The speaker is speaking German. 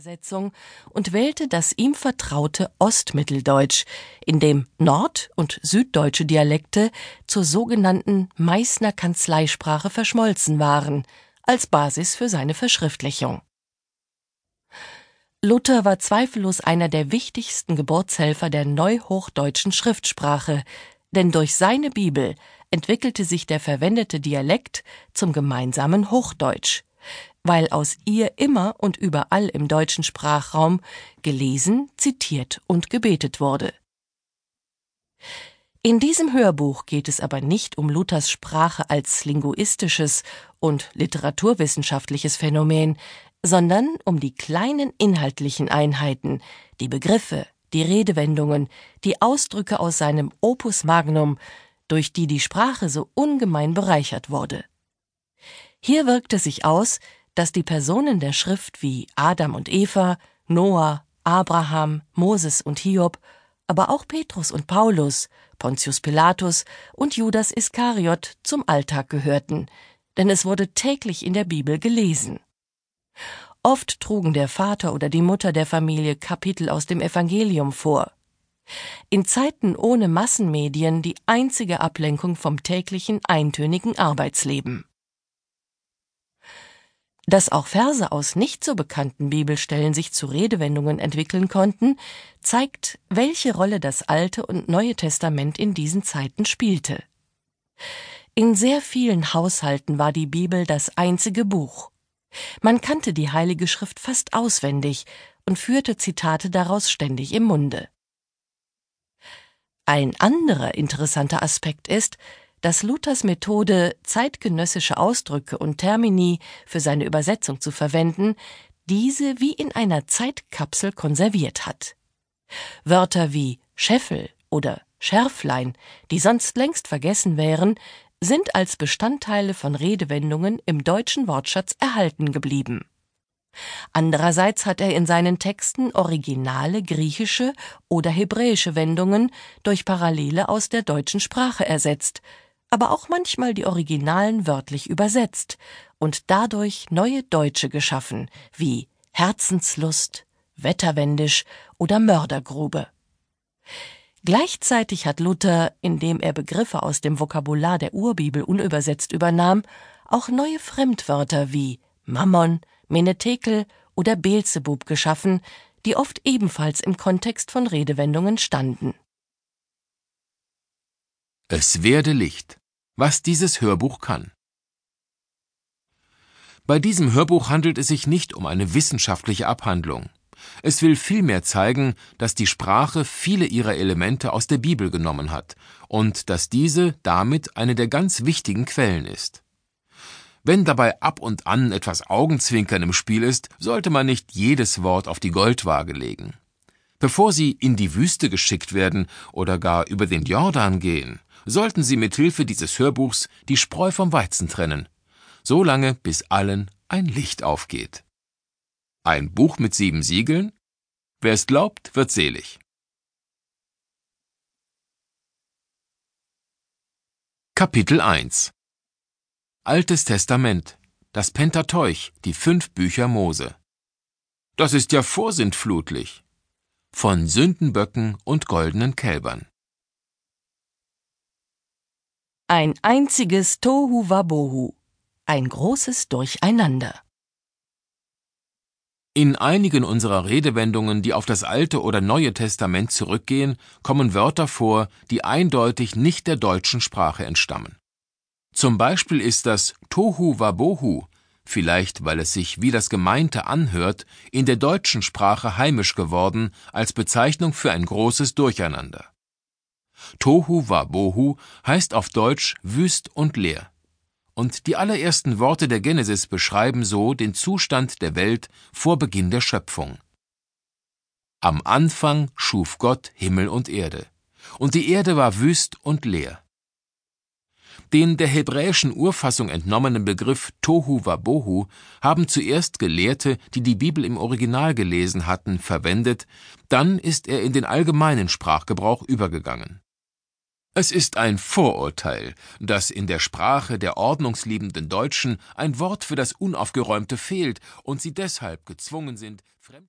Übersetzung und wählte das ihm vertraute Ostmitteldeutsch, in dem nord- und süddeutsche Dialekte zur sogenannten Meißner Kanzleisprache verschmolzen waren, als Basis für seine Verschriftlichung. Luther war zweifellos einer der wichtigsten Geburtshelfer der neuhochdeutschen Schriftsprache, denn durch seine Bibel entwickelte sich der verwendete Dialekt zum gemeinsamen Hochdeutsch weil aus ihr immer und überall im deutschen Sprachraum gelesen, zitiert und gebetet wurde. In diesem Hörbuch geht es aber nicht um Luthers Sprache als linguistisches und literaturwissenschaftliches Phänomen, sondern um die kleinen inhaltlichen Einheiten, die Begriffe, die Redewendungen, die Ausdrücke aus seinem Opus Magnum, durch die die Sprache so ungemein bereichert wurde. Hier wirkt es sich aus, dass die Personen der Schrift wie Adam und Eva, Noah, Abraham, Moses und Hiob, aber auch Petrus und Paulus, Pontius Pilatus und Judas Iskariot zum Alltag gehörten, denn es wurde täglich in der Bibel gelesen. Oft trugen der Vater oder die Mutter der Familie Kapitel aus dem Evangelium vor. In Zeiten ohne Massenmedien die einzige Ablenkung vom täglichen eintönigen Arbeitsleben. Dass auch Verse aus nicht so bekannten Bibelstellen sich zu Redewendungen entwickeln konnten, zeigt, welche Rolle das Alte und Neue Testament in diesen Zeiten spielte. In sehr vielen Haushalten war die Bibel das einzige Buch. Man kannte die Heilige Schrift fast auswendig und führte Zitate daraus ständig im Munde. Ein anderer interessanter Aspekt ist, dass Luthers Methode, zeitgenössische Ausdrücke und Termini für seine Übersetzung zu verwenden, diese wie in einer Zeitkapsel konserviert hat. Wörter wie Scheffel oder Schärflein, die sonst längst vergessen wären, sind als Bestandteile von Redewendungen im deutschen Wortschatz erhalten geblieben. Andererseits hat er in seinen Texten originale griechische oder hebräische Wendungen durch Parallele aus der deutschen Sprache ersetzt, aber auch manchmal die Originalen wörtlich übersetzt und dadurch neue Deutsche geschaffen, wie Herzenslust, Wetterwendisch oder Mördergrube. Gleichzeitig hat Luther, indem er Begriffe aus dem Vokabular der Urbibel unübersetzt übernahm, auch neue Fremdwörter wie Mammon, Menetekel oder Beelzebub geschaffen, die oft ebenfalls im Kontext von Redewendungen standen. Es werde Licht was dieses Hörbuch kann. Bei diesem Hörbuch handelt es sich nicht um eine wissenschaftliche Abhandlung. Es will vielmehr zeigen, dass die Sprache viele ihrer Elemente aus der Bibel genommen hat und dass diese damit eine der ganz wichtigen Quellen ist. Wenn dabei ab und an etwas Augenzwinkern im Spiel ist, sollte man nicht jedes Wort auf die Goldwaage legen. Bevor Sie in die Wüste geschickt werden oder gar über den Jordan gehen, sollten Sie mit Hilfe dieses Hörbuchs die Spreu vom Weizen trennen, so lange bis allen ein Licht aufgeht. Ein Buch mit sieben Siegeln? Wer es glaubt, wird selig. Kapitel 1 Altes Testament Das Pentateuch, die fünf Bücher Mose. Das ist ja vorsintflutlich. Von Sündenböcken und goldenen Kälbern. Ein einziges Tohu Wabohu, ein großes Durcheinander. In einigen unserer Redewendungen, die auf das Alte oder Neue Testament zurückgehen, kommen Wörter vor, die eindeutig nicht der deutschen Sprache entstammen. Zum Beispiel ist das Tohu Wabohu, vielleicht weil es sich wie das Gemeinte anhört, in der deutschen Sprache heimisch geworden als Bezeichnung für ein großes Durcheinander. Tohu Wabohu heißt auf Deutsch wüst und leer. Und die allerersten Worte der Genesis beschreiben so den Zustand der Welt vor Beginn der Schöpfung. Am Anfang schuf Gott Himmel und Erde, und die Erde war wüst und leer. Den der hebräischen Urfassung entnommenen Begriff Tohu Wabohu haben zuerst Gelehrte, die die Bibel im Original gelesen hatten, verwendet, dann ist er in den allgemeinen Sprachgebrauch übergegangen. Es ist ein Vorurteil, dass in der Sprache der ordnungsliebenden Deutschen ein Wort für das Unaufgeräumte fehlt und sie deshalb gezwungen sind, fremd